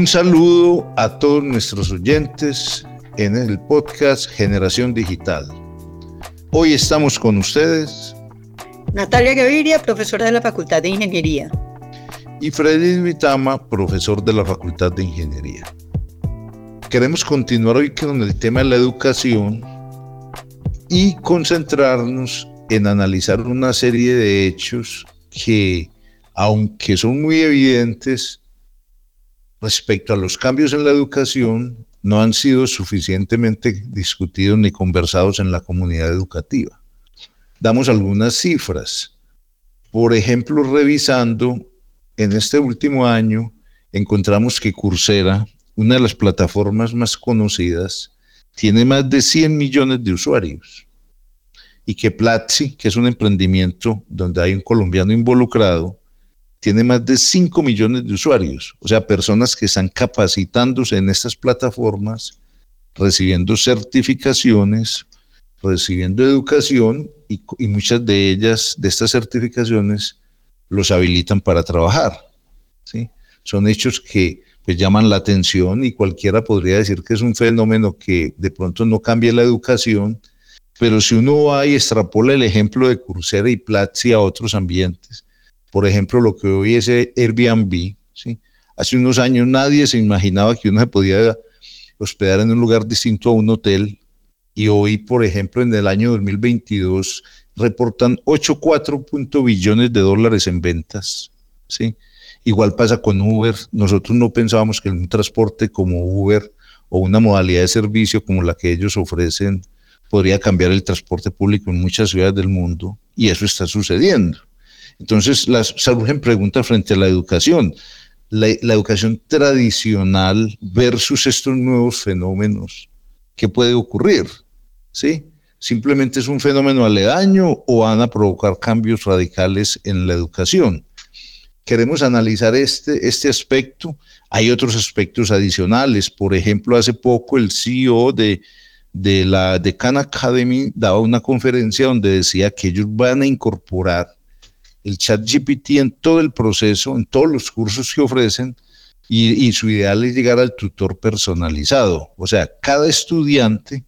Un saludo a todos nuestros oyentes en el podcast Generación Digital. Hoy estamos con ustedes. Natalia Gaviria, profesora de la Facultad de Ingeniería. Y Freddy Vitama, profesor de la Facultad de Ingeniería. Queremos continuar hoy con el tema de la educación y concentrarnos en analizar una serie de hechos que, aunque son muy evidentes, respecto a los cambios en la educación no han sido suficientemente discutidos ni conversados en la comunidad educativa. Damos algunas cifras. Por ejemplo, revisando, en este último año encontramos que Coursera, una de las plataformas más conocidas, tiene más de 100 millones de usuarios. Y que Platzi, que es un emprendimiento donde hay un colombiano involucrado, tiene más de 5 millones de usuarios, o sea, personas que están capacitándose en estas plataformas, recibiendo certificaciones, recibiendo educación y, muchas de ellas, de estas certificaciones, los habilitan para trabajar. ¿sí? Son hechos que pues, llaman la atención y cualquiera podría decir que es un fenómeno que de pronto no cambia la educación, pero si uno va y extrapola el ejemplo de Coursera y Platzi a otros ambientes, por ejemplo, lo que hoy es Airbnb, ¿sí? Hace unos años nadie se imaginaba que uno se podía hospedar en un lugar distinto a un hotel y hoy, por ejemplo, en el año 2022 reportan 8,4 billones de dólares en ventas, ¿sí? Igual pasa con Uber. Nosotros no pensábamos que un transporte como Uber o una modalidad de servicio como la que ellos ofrecen podría cambiar el transporte público en muchas ciudades del mundo y eso está sucediendo. Entonces, surgen preguntas frente a la educación. La, educación tradicional versus estos nuevos fenómenos. ¿Qué puede ocurrir? ¿Sí? ¿Simplemente es un fenómeno aledaño o van a provocar cambios radicales en la educación? Queremos analizar este, este aspecto. Hay otros aspectos adicionales. Por ejemplo, hace poco el CEO de, de la de Khan Academy daba una conferencia donde decía que ellos van a incorporar el chat GPT en todo el proceso, en todos los cursos que ofrecen, y, su ideal es llegar al tutor personalizado. O sea, cada estudiante,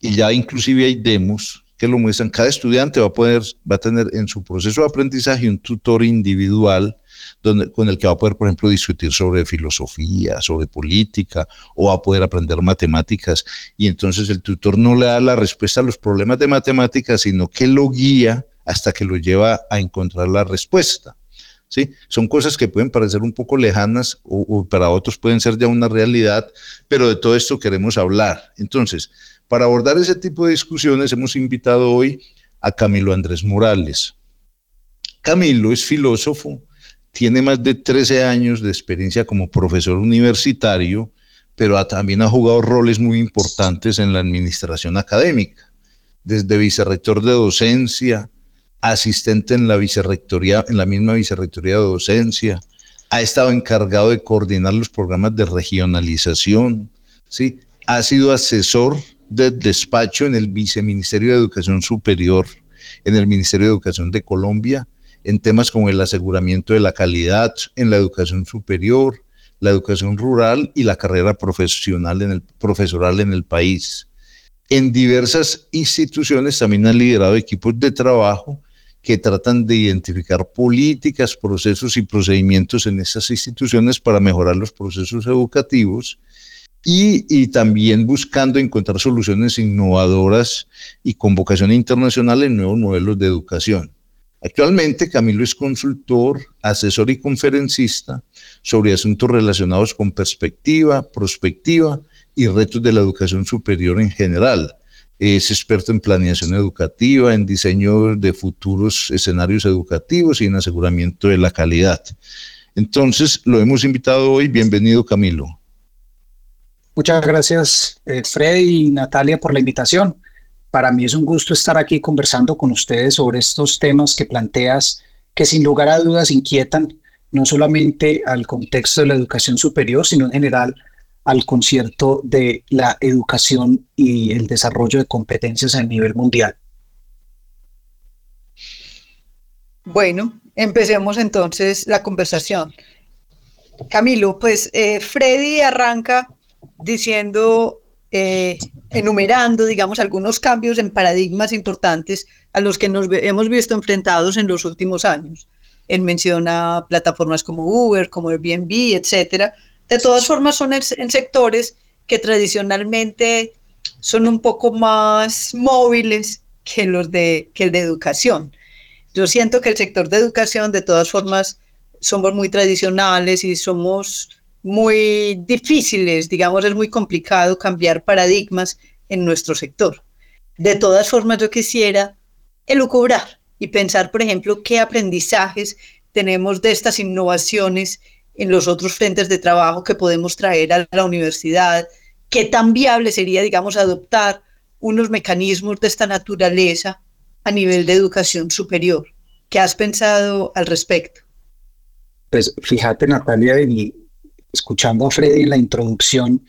y ya inclusive hay demos que lo muestran, cada estudiante va a poder, va a tener en su proceso de aprendizaje un tutor individual donde, con el que va a poder, por ejemplo, discutir sobre filosofía, sobre política, o va a poder aprender matemáticas. Y entonces el tutor no le da la respuesta a los problemas de matemáticas, sino que lo guía hasta que lo lleva a encontrar la respuesta. ¿sí? Son cosas que pueden parecer un poco lejanas o, para otros pueden ser ya una realidad, pero de todo esto queremos hablar. Entonces, para abordar ese tipo de discusiones hemos invitado hoy a Camilo Andrés Morales. Camilo es filósofo, tiene más de 13 años de experiencia como profesor universitario, pero también ha jugado roles muy importantes en la administración académica, desde vicerrector de docencia, asistente en la vicerrectoría, en la misma vicerrectoría de docencia, ha estado encargado de coordinar los programas de regionalización, ¿sí? ha sido asesor del despacho en el Viceministerio de Educación Superior, en el Ministerio de Educación de Colombia, en temas como el aseguramiento de la calidad en la educación superior, la educación rural y la carrera profesional en el, profesoral en el país. En diversas instituciones también ha liderado equipos de trabajo que tratan de identificar políticas, procesos y procedimientos en esas instituciones para mejorar los procesos educativos y, también buscando encontrar soluciones innovadoras y con vocación internacional en nuevos modelos de educación. Actualmente Camilo es consultor, asesor y conferencista sobre asuntos relacionados con perspectiva, prospectiva y retos de la educación superior en general es experto en planeación educativa, en diseño de futuros escenarios educativos y en aseguramiento de la calidad. Entonces, lo hemos invitado hoy. Bienvenido, Camilo. Muchas gracias, eh, Fred y Natalia, por la invitación. Para mí es un gusto estar aquí conversando con ustedes sobre estos temas que planteas, que sin lugar a dudas inquietan no solamente al contexto de la educación superior, sino en general al concierto de la educación y el desarrollo de competencias a nivel mundial. Bueno, empecemos entonces la conversación. Camilo, pues eh, Freddy arranca diciendo, eh, enumerando, digamos, algunos cambios en paradigmas importantes a los que nos hemos visto enfrentados en los últimos años. Él menciona plataformas como Uber, como Airbnb, etcétera. De todas formas, son en, sectores que tradicionalmente son un poco más móviles que los de, que el de educación. Yo siento que el sector de educación, de todas formas, somos muy tradicionales y somos muy difíciles, digamos, es muy complicado cambiar paradigmas en nuestro sector. De todas formas, yo quisiera elucubrar y pensar, por ejemplo, qué aprendizajes tenemos de estas innovaciones en los otros frentes de trabajo que podemos traer a la universidad, qué tan viable sería, digamos, adoptar unos mecanismos de esta naturaleza a nivel de educación superior. ¿Qué has pensado al respecto? Pues fíjate, Natalia, y escuchando a Freddy en la introducción,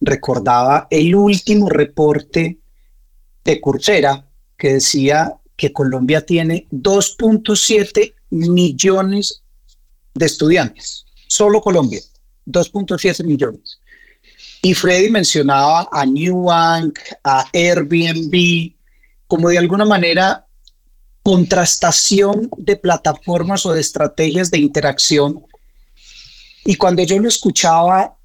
recordaba el último reporte de Coursera que decía que Colombia tiene 2.7 millones de estudiantes. Solo Colombia, 2.7 millones. Y Freddy mencionaba a New Bank, a Airbnb, como de alguna manera contrastación de plataformas o de estrategias de interacción. Y cuando yo lo escuchaba,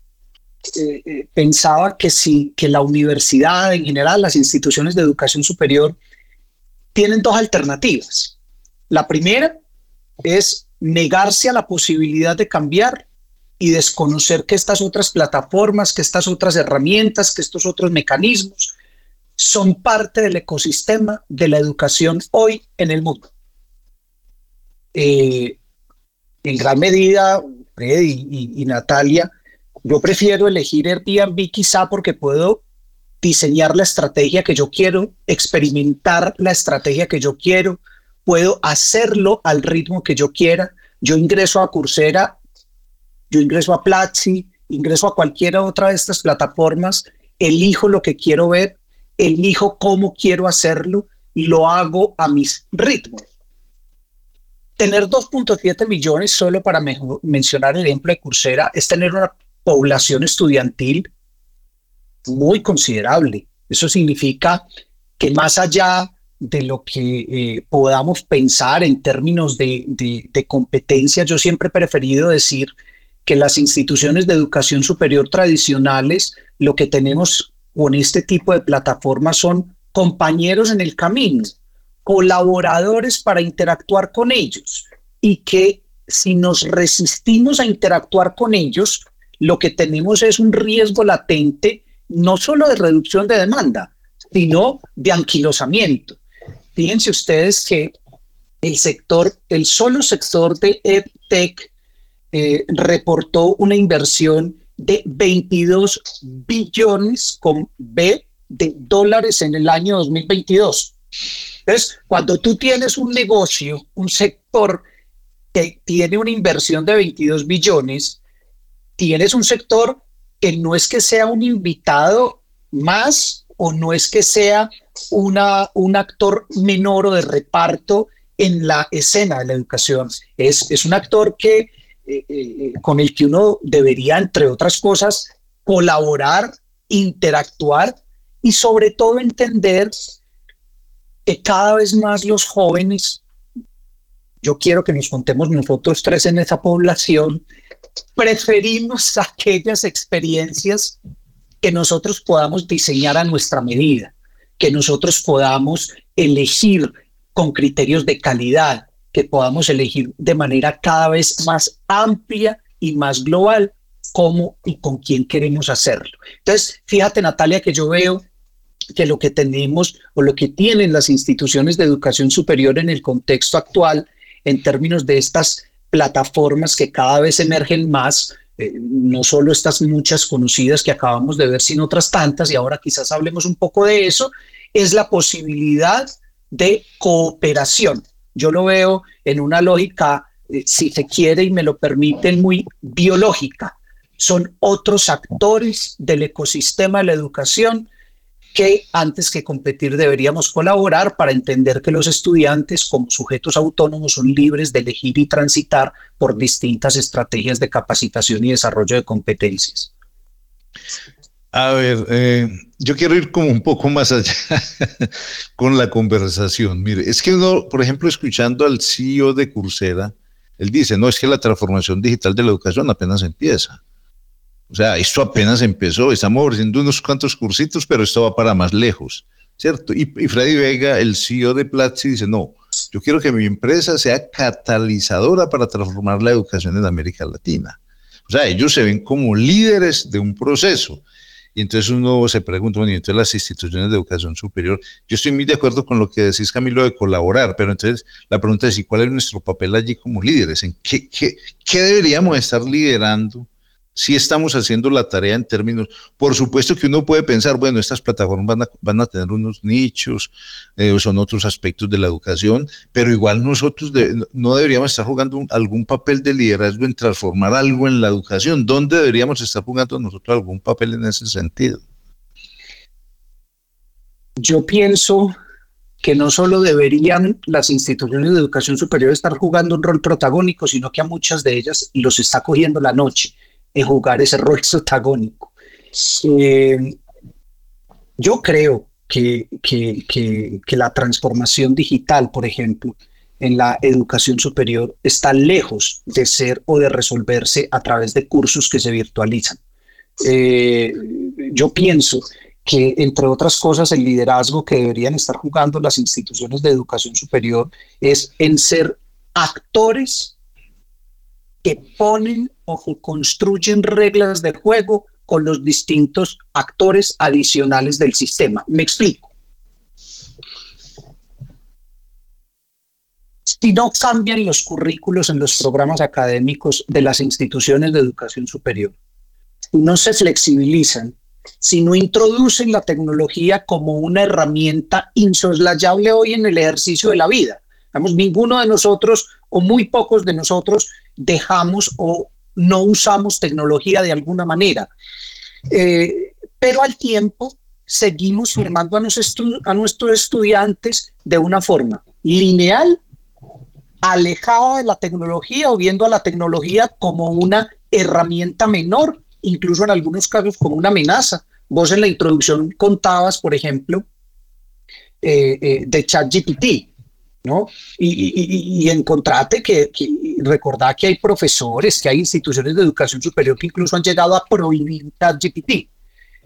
eh, eh, pensaba que sí, que la universidad en general, las instituciones de educación superior, tienen dos alternativas. La primera es negarse a la posibilidad de cambiar y desconocer que estas otras plataformas, que estas otras herramientas, que estos otros mecanismos son parte del ecosistema de la educación hoy en el mundo. Eh, en gran medida, Freddy y, y Natalia, yo prefiero elegir Airbnb quizá porque puedo diseñar la estrategia que yo quiero, experimentar la estrategia que yo quiero, puedo hacerlo al ritmo que yo quiera. Yo ingreso a Coursera, yo ingreso a Platzi, ingreso a cualquiera otra de estas plataformas, elijo lo que quiero ver, elijo cómo quiero hacerlo y lo hago a mis ritmos. Tener 2.7 millones, solo para mencionar el ejemplo de Coursera, es tener una población estudiantil muy considerable. Eso significa que más allá de lo que eh, podamos pensar en términos de, de, competencia, yo siempre he preferido decir que las instituciones de educación superior tradicionales, lo que tenemos con este tipo de plataformas son compañeros en el camino, colaboradores para interactuar con ellos y que si nos resistimos a interactuar con ellos, lo que tenemos es un riesgo latente no solo de reducción de demanda, sino de anquilosamiento. Fíjense ustedes que el sector, el solo sector de EdTech eh, reportó una inversión de 22 billones con B de dólares en el año 2022. Entonces, cuando tú tienes un negocio, un sector que tiene una inversión de 22 billones, tienes un sector que no es que sea un invitado más o no es que sea una, un actor menor o de reparto en la escena de la educación. Es, es un actor que, eh, eh, con el que uno debería, entre otras cosas, colaborar, interactuar y sobre todo entender que cada vez más los jóvenes, yo quiero que nos contemos nosotros tres en esa población, preferimos aquellas experiencias que nosotros podamos diseñar a nuestra medida, que nosotros podamos elegir con criterios de calidad, que podamos elegir de manera cada vez más amplia y más global cómo y con quién queremos hacerlo. Entonces, fíjate Natalia que yo veo que lo que tenemos o lo que tienen las instituciones de educación superior en el contexto actual en términos de estas plataformas que cada vez emergen más, eh, no solo estas muchas conocidas que acabamos de ver, sino otras tantas, y ahora quizás hablemos un poco de eso, es la posibilidad de cooperación. Yo lo veo en una lógica, eh, si se quiere y me lo permiten, muy biológica. Son otros actores del ecosistema de la educación que antes que competir deberíamos colaborar para entender que los estudiantes como sujetos autónomos son libres de elegir y transitar por distintas estrategias de capacitación y desarrollo de competencias. A ver, eh, yo quiero ir como un poco más allá con la conversación. Mire, es que uno, por ejemplo, escuchando al CEO de Coursera, él dice, no, es que la transformación digital de la educación apenas empieza. O sea, esto apenas empezó, estamos ofreciendo unos cuantos cursitos, pero esto va para más lejos, ¿cierto? Y, Freddy Vega, el CEO de Platzi, dice, no, yo quiero que mi empresa sea catalizadora para transformar la educación en América Latina. O sea, ellos se ven como líderes de un proceso. Y entonces uno se pregunta, bueno, y entonces las instituciones de educación superior, yo estoy muy de acuerdo con lo que decís, Camilo, de colaborar, pero entonces la pregunta es, ¿y cuál es nuestro papel allí como líderes? ¿En qué, qué, qué deberíamos estar liderando? Si estamos haciendo la tarea en términos, por supuesto que uno puede pensar, bueno, estas plataformas van a, tener unos nichos, eh, son otros aspectos de la educación, pero igual nosotros no deberíamos estar jugando algún papel de liderazgo en transformar algo en la educación. ¿Dónde deberíamos estar jugando nosotros algún papel en ese sentido? Yo pienso que no solo deberían las instituciones de educación superior estar jugando un rol protagónico, sino que a muchas de ellas los está cogiendo la noche en jugar ese rol protagónico. Eh, yo creo que, que, que, la transformación digital, por ejemplo, en la educación superior está lejos de ser o de resolverse a través de cursos que se virtualizan. Eh, yo pienso que, entre otras cosas, el liderazgo que deberían estar jugando las instituciones de educación superior es en ser actores que ponen o que construyen reglas de juego con los distintos actores adicionales del sistema. Me explico. Si no cambian los currículos en los programas académicos de las instituciones de educación superior, si no se flexibilizan, si no introducen la tecnología como una herramienta insoslayable hoy en el ejercicio de la vida. Vamos, ninguno de nosotros o muy pocos de nosotros dejamos o no usamos tecnología de alguna manera. Eh, pero al tiempo seguimos formando a, a nuestros estudiantes de una forma lineal, alejada de la tecnología o viendo a la tecnología como una herramienta menor, incluso en algunos casos como una amenaza. Vos en la introducción contabas, por ejemplo, eh, eh, de ChatGPT. ¿No? Y, y, encontrate que, que recordar que hay profesores, que hay instituciones de educación superior que incluso han llegado a prohibir ChatGPT.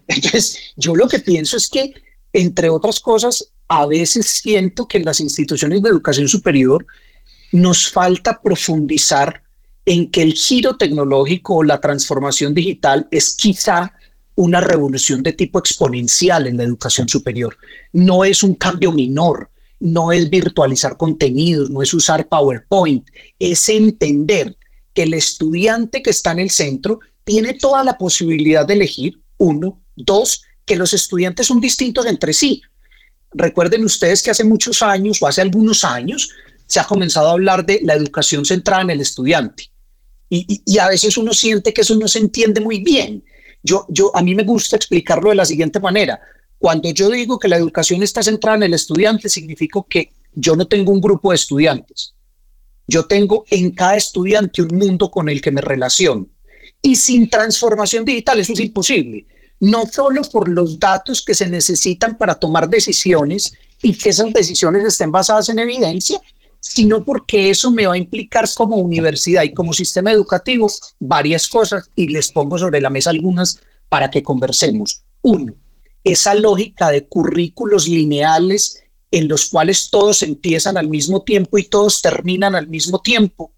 Entonces, yo lo que pienso es que, entre otras cosas, a veces siento que en las instituciones de educación superior nos falta profundizar en que el giro tecnológico o la transformación digital es quizá una revolución de tipo exponencial en la educación superior. No es un cambio menor, no es virtualizar contenidos, no es usar PowerPoint, es entender que el estudiante que está en el centro tiene toda la posibilidad de elegir, uno, dos, que los estudiantes son distintos entre sí. Recuerden ustedes que hace muchos años o hace algunos años se ha comenzado a hablar de la educación centrada en el estudiante. Y, a veces uno siente que eso no se entiende muy bien. Yo, yo, a mí me gusta explicarlo de la siguiente manera. Cuando yo digo que la educación está centrada en el estudiante, significa que yo no tengo un grupo de estudiantes. Yo tengo en cada estudiante un mundo con el que me relaciono. Y sin transformación digital eso es imposible. No solo por los datos que se necesitan para tomar decisiones y que esas decisiones estén basadas en evidencia, sino porque eso me va a implicar como universidad y como sistema educativo varias cosas y les pongo sobre la mesa algunas para que conversemos. Uno, esa lógica de currículos lineales en los cuales todos empiezan al mismo tiempo y todos terminan al mismo tiempo,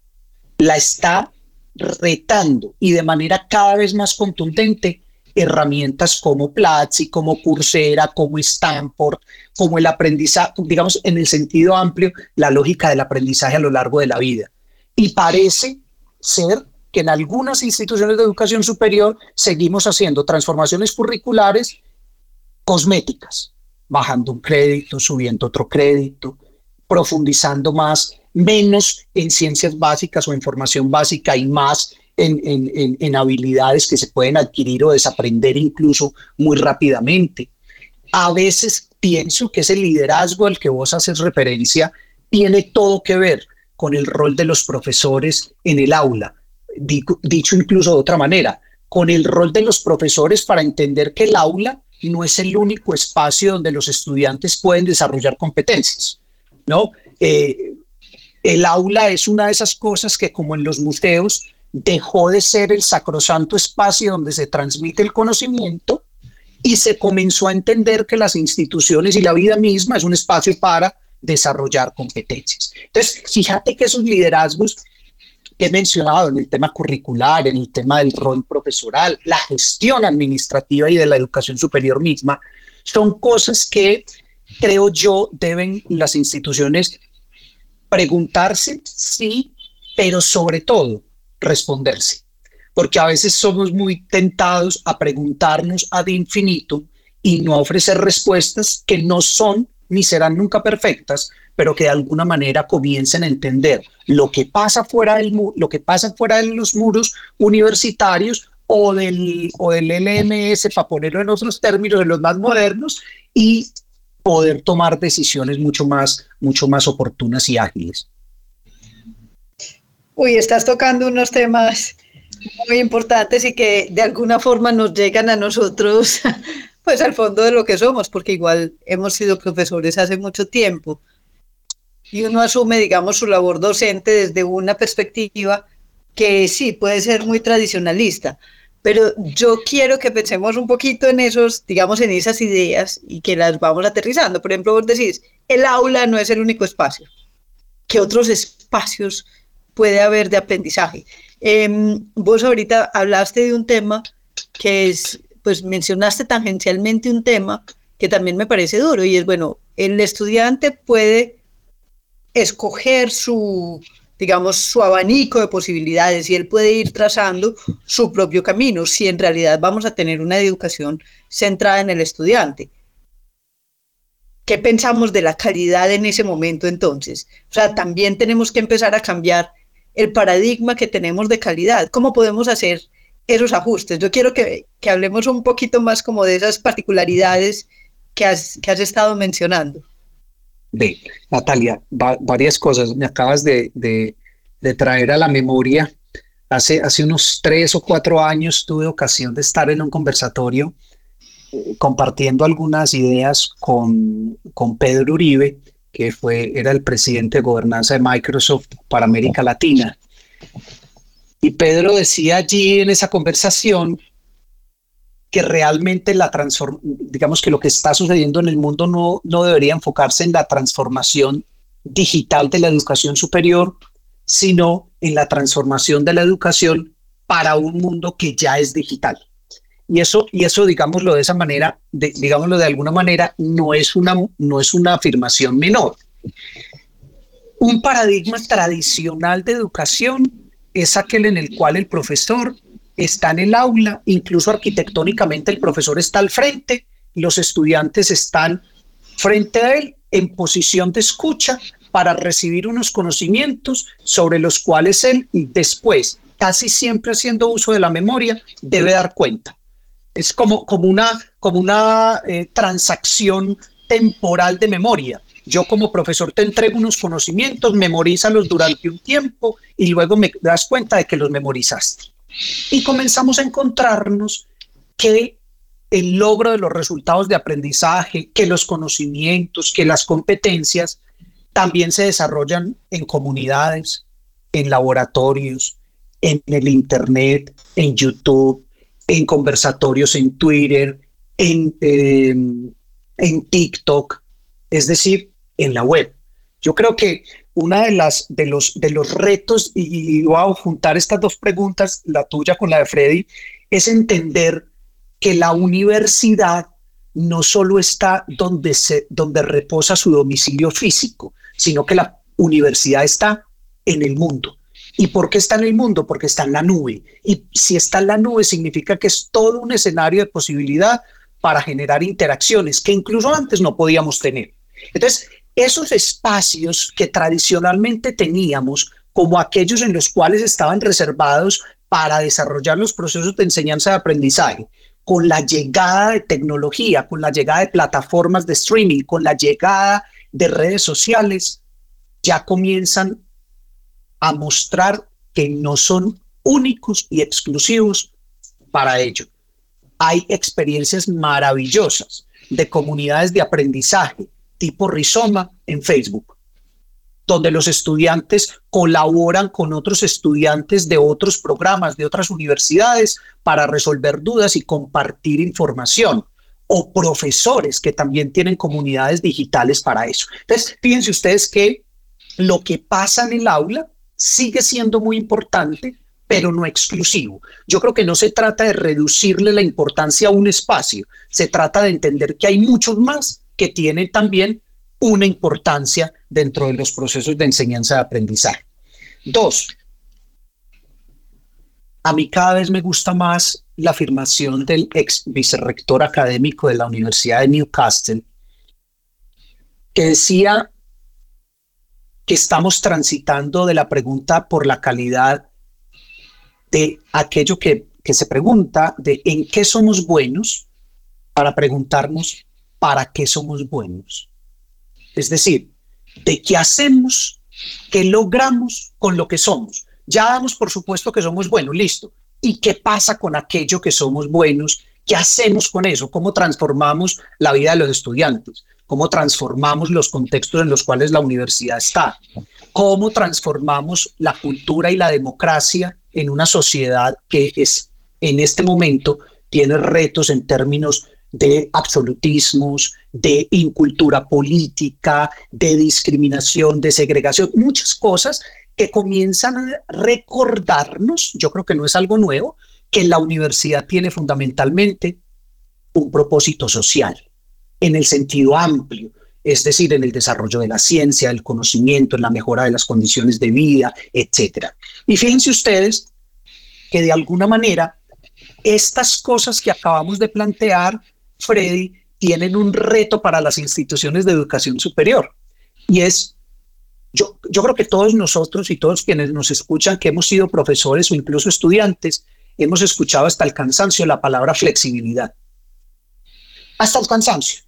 la está retando y de manera cada vez más contundente herramientas como Platzi, como Coursera, como Stanford, como el aprendizaje, digamos en el sentido amplio, la lógica del aprendizaje a lo largo de la vida. Y parece ser que en algunas instituciones de educación superior seguimos haciendo transformaciones curriculares cosméticas, bajando un crédito, subiendo otro crédito, profundizando más, menos en ciencias básicas o en formación básica y más en, en, habilidades que se pueden adquirir o desaprender incluso muy rápidamente. a veces pienso que ese liderazgo al que vos haces referencia tiene todo que ver con el rol de los profesores en el aula. Dicho incluso de otra manera, con el rol de los profesores para entender que el aula no es el único espacio donde los estudiantes pueden desarrollar competencias, ¿no? Eh, el aula es una de esas cosas que, como en los museos, dejó de ser el sacrosanto espacio donde se transmite el conocimiento y se comenzó a entender que las instituciones y la vida misma es un espacio para desarrollar competencias. Entonces, fíjate que esos liderazgos he mencionado en el tema curricular, en el tema del rol profesoral, la gestión administrativa y de la educación superior misma, son cosas que creo yo deben las instituciones preguntarse, sí, pero sobre todo responderse. Porque a veces somos muy tentados a preguntarnos ad infinito y no ofrecer respuestas que no son ni serán nunca perfectas, pero que de alguna manera comiencen a entender lo que pasa fuera del lo que pasa fuera de los muros universitarios o del, o del LMS, para ponerlo en otros términos, de los más modernos, y poder tomar decisiones mucho más, mucho más oportunas y ágiles. Uy, estás tocando unos temas muy importantes y que de alguna forma nos llegan a nosotros pues al fondo de lo que somos, porque igual hemos sido profesores hace mucho tiempo y uno asume, digamos, su labor docente desde una perspectiva que sí puede ser muy tradicionalista, pero yo quiero que pensemos un poquito en esos, digamos, en esas ideas y que las vamos aterrizando. Por ejemplo, vos decís, el aula no es el único espacio. ¿Qué otros espacios puede haber de aprendizaje? Em, vos ahorita hablaste de un tema que es pues mencionaste tangencialmente un tema que también me parece duro y es, bueno, el estudiante puede escoger su, digamos, su abanico de posibilidades y él puede ir trazando su propio camino si en realidad vamos a tener una educación centrada en el estudiante. ¿Qué pensamos de la calidad en ese momento entonces? O sea, también tenemos que empezar a cambiar el paradigma que tenemos de calidad. ¿Cómo podemos hacer esos ajustes. Yo quiero que, que, hablemos un poquito más como de esas particularidades que has, que has estado mencionando. Natalia, varias cosas. Me acabas de, traer a la memoria. Hace, hace unos tres o cuatro años tuve ocasión de estar en un conversatorio eh, compartiendo algunas ideas con, con Pedro Uribe, que fue, era el presidente de gobernanza de Microsoft para América Latina. Y Pedro decía allí en esa conversación que realmente la digamos que lo que está sucediendo en el mundo no, no debería enfocarse en la transformación digital de la educación superior, sino en la transformación de la educación para un mundo que ya es digital. Y eso, y eso digámoslo de esa manera, digámoslo de alguna manera, no es, una, no es una afirmación menor. Un paradigma tradicional de educación es aquel en el cual el profesor está en el aula, incluso arquitectónicamente el profesor está al frente, los estudiantes están frente a él en posición de escucha para recibir unos conocimientos sobre los cuales él después, casi siempre haciendo uso de la memoria, debe dar cuenta. Es como, como una, como una eh, transacción temporal de memoria. Yo como profesor te entrego unos conocimientos, memorízalos durante un tiempo y luego me das cuenta de que los memorizaste. Y comenzamos a encontrarnos que el logro de los resultados de aprendizaje, que los conocimientos, que las competencias también se desarrollan en comunidades, en laboratorios, en el Internet, en YouTube, en conversatorios en Twitter, en, eh, en TikTok, es decir, en la web. Yo creo que una de las de los de los retos y, voy a juntar estas dos preguntas, la tuya con la de Freddy, es entender que la universidad no solo está donde se donde reposa su domicilio físico, sino que la universidad está en el mundo. ¿Y por qué está en el mundo? Porque está en la nube. Y si está en la nube significa que es todo un escenario de posibilidad para generar interacciones que incluso antes no podíamos tener. Entonces, esos espacios que tradicionalmente teníamos como aquellos en los cuales estaban reservados para desarrollar los procesos de enseñanza y aprendizaje, con la llegada de tecnología, con la llegada de plataformas de streaming, con la llegada de redes sociales, ya comienzan a mostrar que no son únicos y exclusivos para ello. Hay experiencias maravillosas de comunidades de aprendizaje tipo Rizoma en Facebook, donde los estudiantes colaboran con otros estudiantes de otros programas, de otras universidades, para resolver dudas y compartir información o profesores que también tienen comunidades digitales para eso. Entonces, fíjense ustedes que lo que pasa en el aula sigue siendo muy importante, pero no exclusivo. Yo creo que no se trata de reducirle la importancia a un espacio, se trata de entender que hay muchos más que tienen también una importancia dentro de los procesos de enseñanza y aprendizaje. Dos, a mí cada vez me gusta más la afirmación del ex vicerrector académico de la Universidad de Newcastle, que decía que estamos transitando de la pregunta por la calidad de aquello que, que se pregunta de en qué somos buenos para preguntarnos para qué somos buenos. Es decir, de qué hacemos, qué logramos con lo que somos. Ya damos por supuesto que somos buenos, listo. ¿Y qué pasa con aquello que somos buenos? ¿Qué hacemos con eso? ¿Cómo transformamos la vida de los estudiantes? ¿Cómo transformamos los contextos en los cuales la universidad está? ¿Cómo transformamos la cultura y la democracia en una sociedad que es en este momento tiene retos en términos de absolutismos, de incultura política, de discriminación, de segregación, muchas cosas que comienzan a recordarnos, yo creo que no es algo nuevo, que la universidad tiene fundamentalmente un propósito social, en el sentido amplio, es decir, en el desarrollo de la ciencia, el conocimiento, en la mejora de las condiciones de vida, etc. Y fíjense ustedes que de alguna manera estas cosas que acabamos de plantear Freddy, tienen un reto para las instituciones de educación superior. Y es, yo, yo creo que todos nosotros y todos quienes nos escuchan, que hemos sido profesores o incluso estudiantes, hemos escuchado hasta el cansancio la palabra flexibilidad. Hasta el cansancio.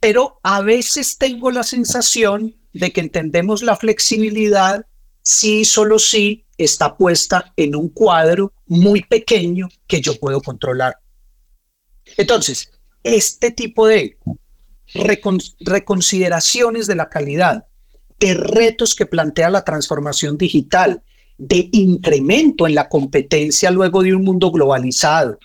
Pero a veces tengo la sensación de que entendemos la flexibilidad si solo si está puesta en un cuadro muy pequeño que yo puedo controlar. Entonces, este tipo de reconsideraciones de la calidad, de retos que plantea la transformación digital, de incremento en la competencia luego de un mundo globalizado.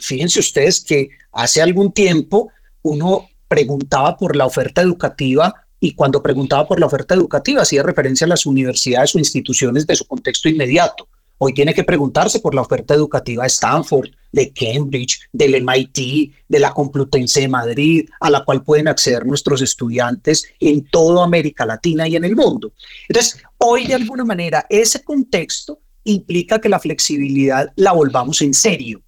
Fíjense ustedes que hace algún tiempo uno preguntaba por la oferta educativa y cuando preguntaba por la oferta educativa hacía referencia a las universidades o instituciones de su contexto inmediato. Hoy tiene que preguntarse por la oferta educativa de Stanford, de Cambridge, del MIT, de la Complutense de Madrid, a la cual pueden acceder nuestros estudiantes en toda América Latina y en el mundo. Entonces, hoy de alguna manera ese contexto implica que la flexibilidad la volvamos en serio.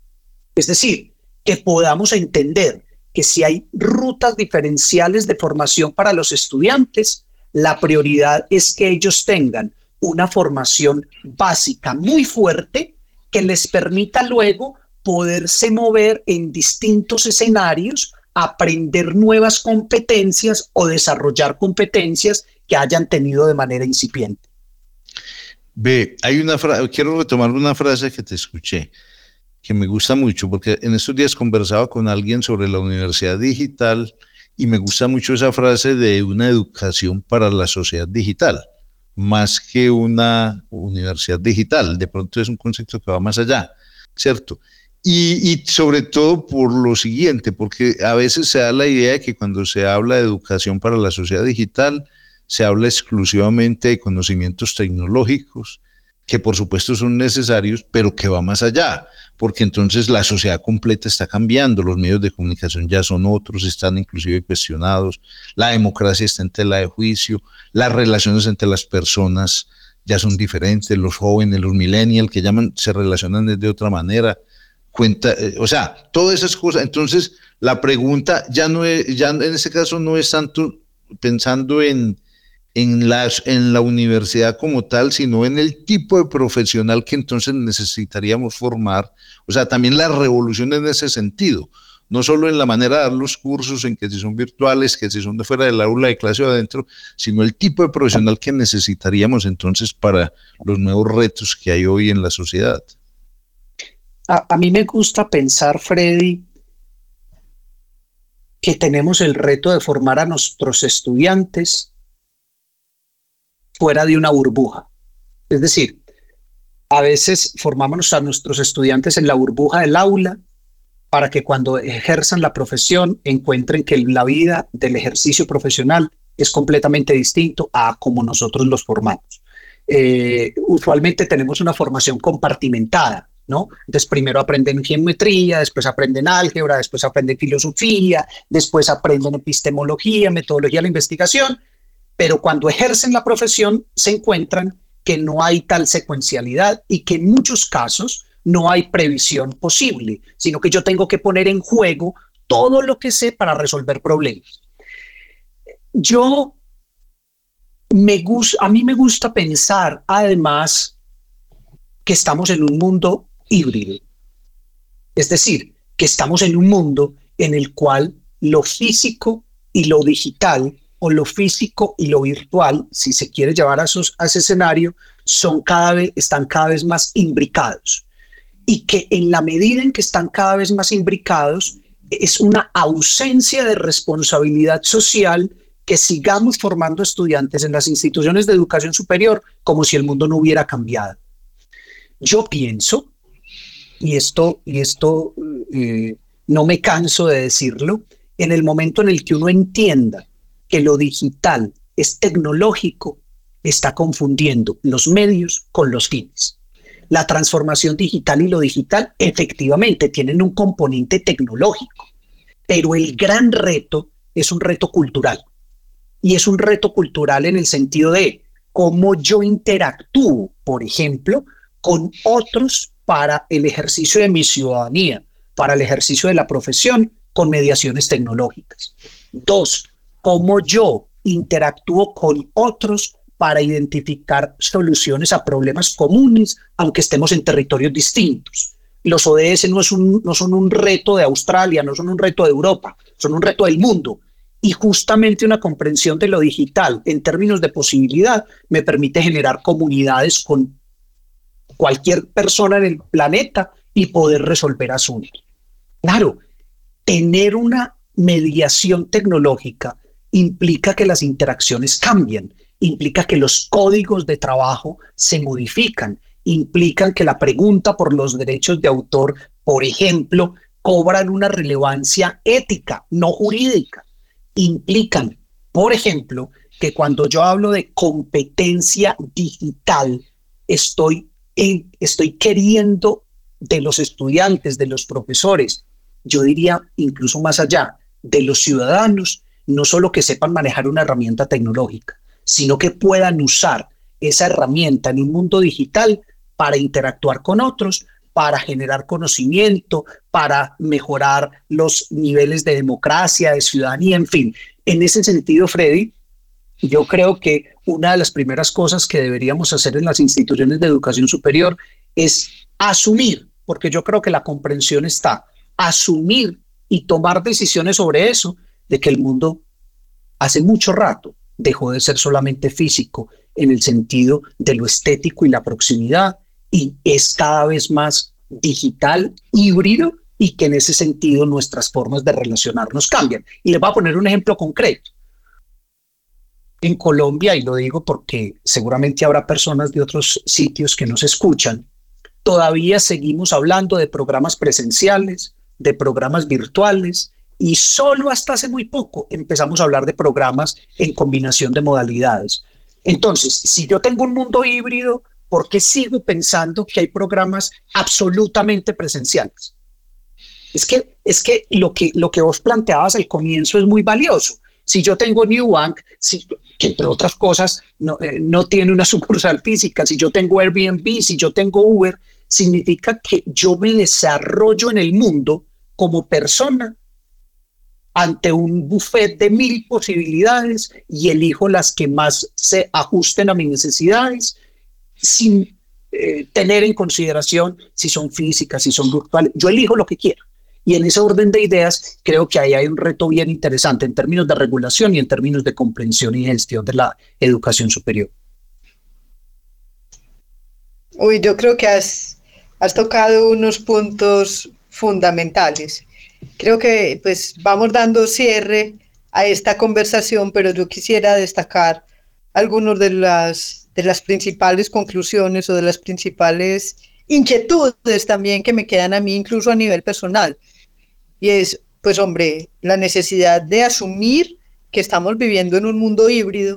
Es decir, que podamos entender que si hay rutas diferenciales de formación para los estudiantes, la prioridad es que ellos tengan una formación básica muy fuerte que les permita luego poderse mover en distintos escenarios, aprender nuevas competencias o desarrollar competencias que hayan tenido de manera incipiente. Ve, hay una frase, quiero retomar una frase que te escuché, que me gusta mucho, porque en estos días conversaba con alguien sobre la universidad digital y me gusta mucho esa frase de una educación para la sociedad digital más que una universidad digital. De pronto es un concepto que va más allá, ¿cierto? Y, sobre todo por lo siguiente, porque a veces se da la idea de que cuando se habla de educación para la sociedad digital, se habla exclusivamente de conocimientos tecnológicos, que por supuesto son necesarios, pero que va más allá porque entonces la sociedad completa está cambiando, los medios de comunicación ya son otros, están inclusive cuestionados, la democracia está en tela de juicio, las relaciones entre las personas ya son diferentes, los jóvenes, los millennials que llaman, se relacionan de otra manera, cuenta, eh, o sea, todas esas cosas. Entonces, la pregunta ya no es, ya en ese caso no es tanto pensando en, en, en la universidad como tal, sino en el tipo de profesional que entonces necesitaríamos formar. O sea, también la revolución en ese sentido, no solo en la manera de dar los cursos, en que si son virtuales, que si son de fuera del aula de clase o adentro, sino el tipo de profesional que necesitaríamos entonces para los nuevos retos que hay hoy en la sociedad. A mí me gusta pensar, Freddy, que tenemos el reto de formar a nuestros estudiantes fuera de una burbuja. Es decir, a veces formamos a nuestros estudiantes en la burbuja del aula para que cuando ejerzan la profesión encuentren que la vida del ejercicio profesional es completamente distinto a como nosotros los formamos. Eh, usualmente tenemos una formación compartimentada, ¿no? Entonces primero aprenden geometría, después aprenden álgebra, después aprenden filosofía, después aprenden epistemología, metodología de la investigación, pero cuando ejercen la profesión se encuentran que no hay tal secuencialidad y que en muchos casos no hay previsión posible, sino que yo tengo que poner en juego todo lo que sé para resolver problemas. Yo me gusta, a mí me gusta pensar además que estamos en un mundo híbrido. Es decir, que estamos en un mundo en el cual lo físico y lo digital o lo físico y lo virtual, si se quiere llevar a, esos, a ese escenario, son cada vez, están cada vez más imbricados. Y que en la medida en que están cada vez más imbricados, es una ausencia de responsabilidad social que sigamos formando estudiantes en las instituciones de educación superior como si el mundo no hubiera cambiado. Yo pienso, y esto, y esto eh, no me canso de decirlo, en el momento en el que uno entienda que lo digital es tecnológico, está confundiendo los medios con los fines. La transformación digital y lo digital efectivamente tienen un componente tecnológico, pero el gran reto es un reto cultural. Y es un reto cultural en el sentido de cómo yo interactúo, por ejemplo, con otros para el ejercicio de mi ciudadanía, para el ejercicio de la profesión, con mediaciones tecnológicas. Dos, cómo yo interactúo con otros para identificar soluciones a problemas comunes, aunque estemos en territorios distintos. Los ODS no, no son un reto de Australia, no son un reto de Europa, son un reto del mundo. Y justamente una comprensión de lo digital en términos de posibilidad me permite generar comunidades con cualquier persona en el planeta y poder resolver asuntos. Claro, tener una mediación tecnológica implica que las interacciones cambian, implica que los códigos de trabajo se modifican, implican que la pregunta por los derechos de autor, por ejemplo, cobran una relevancia ética, no jurídica. Implican, por ejemplo, que cuando yo hablo de competencia digital, estoy, estoy queriendo de los estudiantes, de los profesores, yo diría incluso más allá, de los ciudadanos, no solo que sepan manejar una herramienta tecnológica, sino que puedan usar esa herramienta en un mundo digital para interactuar con otros, para generar conocimiento, para mejorar los niveles de democracia, de ciudadanía, en fin. En ese sentido, Freddy, yo creo que una de las primeras cosas que deberíamos hacer en las instituciones de educación superior es asumir, porque yo creo que la comprensión está, asumir y tomar decisiones sobre eso de que el mundo hace mucho rato dejó de ser solamente físico en el sentido de lo estético y la proximidad y es cada vez más digital, híbrido y que en ese sentido nuestras formas de relacionarnos cambian. Y les voy a poner un ejemplo concreto. En Colombia, y lo digo porque seguramente habrá personas de otros sitios que nos escuchan, todavía seguimos hablando de programas presenciales, de programas virtuales, y solo hasta hace muy poco empezamos a hablar de programas en combinación de modalidades. Entonces, si yo tengo un mundo híbrido, ¿por qué sigo pensando que hay programas absolutamente presenciales? Es que, es que, lo, que lo que vos planteabas al comienzo es muy valioso. Si yo tengo New Bank, si, que entre otras cosas no, eh, no tiene una sucursal física, si yo tengo Airbnb, si yo tengo Uber, significa que yo me desarrollo en el mundo como persona ante un buffet de mil posibilidades y elijo las que más se ajusten a mis necesidades sin eh, tener en consideración si son físicas, si son virtuales. Yo elijo lo que quiero. Y en ese orden de ideas, creo que ahí hay un reto bien interesante en términos de regulación y en términos de comprensión y gestión de la educación superior. Uy, yo creo que has, has tocado unos puntos fundamentales. Creo que pues vamos dando cierre a esta conversación, pero yo quisiera destacar algunas de las, de las principales conclusiones o de las principales inquietudes también que me quedan a mí, incluso a nivel personal. Y es, pues hombre, la necesidad de asumir que estamos viviendo en un mundo híbrido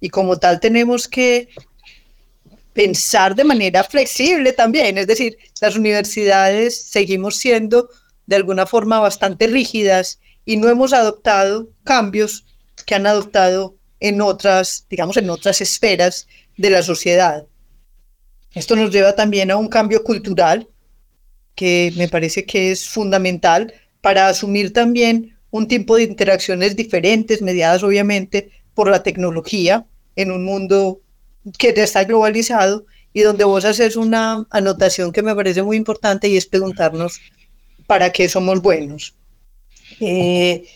y como tal tenemos que pensar de manera flexible también. Es decir, las universidades seguimos siendo de alguna forma bastante rígidas y no hemos adoptado cambios que han adoptado en otras, digamos, en otras esferas de la sociedad. Esto nos lleva también a un cambio cultural que me parece que es fundamental para asumir también un tipo de interacciones diferentes, mediadas obviamente por la tecnología, en un mundo que está globalizado y donde vos haces una anotación que me parece muy importante y es preguntarnos para qué somos buenos. Eh,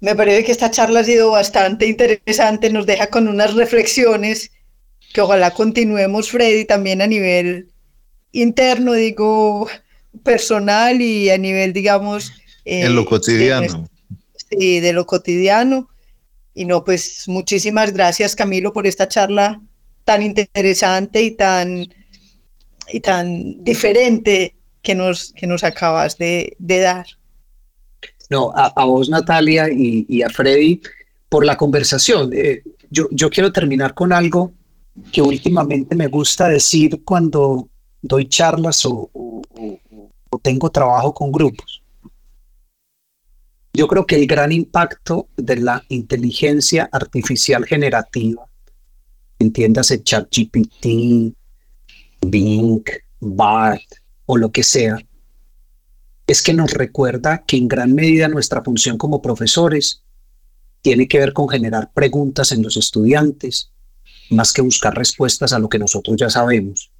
me parece que esta charla ha sido bastante interesante, nos deja con unas reflexiones que ojalá continuemos, Freddy, también a nivel interno, digo, personal y a nivel, digamos... en lo eh, cotidiano. sí, de lo cotidiano. Y no, pues muchísimas gracias, Camilo, por esta charla tan interesante y tan, y tan diferente que nos, que nos acabas de, dar. No, a, vos Natalia y, a Freddy por la conversación. Eh, yo, yo quiero terminar con algo que últimamente me gusta decir cuando doy charlas o, o tengo trabajo con grupos. Yo creo que el gran impacto de la inteligencia artificial generativa, entiéndase ChatGPT, Bing, BART, o lo que sea, es que nos recuerda que en gran medida nuestra función como profesores tiene que ver con generar preguntas en los estudiantes, más que buscar respuestas a lo que nosotros ya sabemos.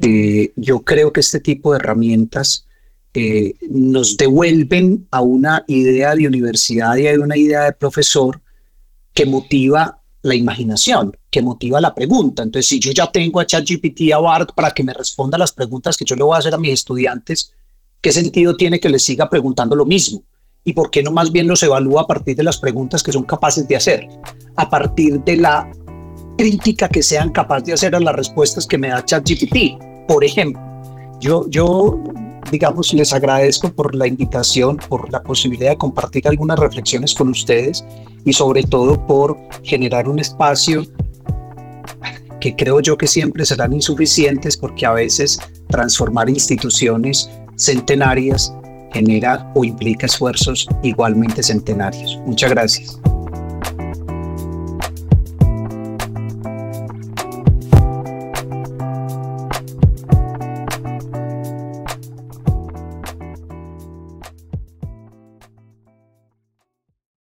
Eh, yo creo que este tipo de herramientas eh, nos devuelven a una idea de universidad y a una idea de profesor que motiva la imaginación, que motiva la pregunta. Entonces, si yo ya tengo a ChatGPT, a BART, para que me responda las preguntas que yo le voy a hacer a mis estudiantes, ¿qué sentido tiene que les siga preguntando lo mismo? ¿Y por qué no más bien los evalúa a partir de las preguntas que son capaces de hacer? A partir de la crítica que sean capaces de hacer a las respuestas que me da ChatGPT. Por ejemplo, yo, yo digamos, les agradezco por la invitación, por la posibilidad de compartir algunas reflexiones con ustedes y sobre todo por generar un espacio que creo yo que siempre serán insuficientes porque a veces transformar instituciones centenarias genera o implica esfuerzos igualmente centenarios. Muchas gracias.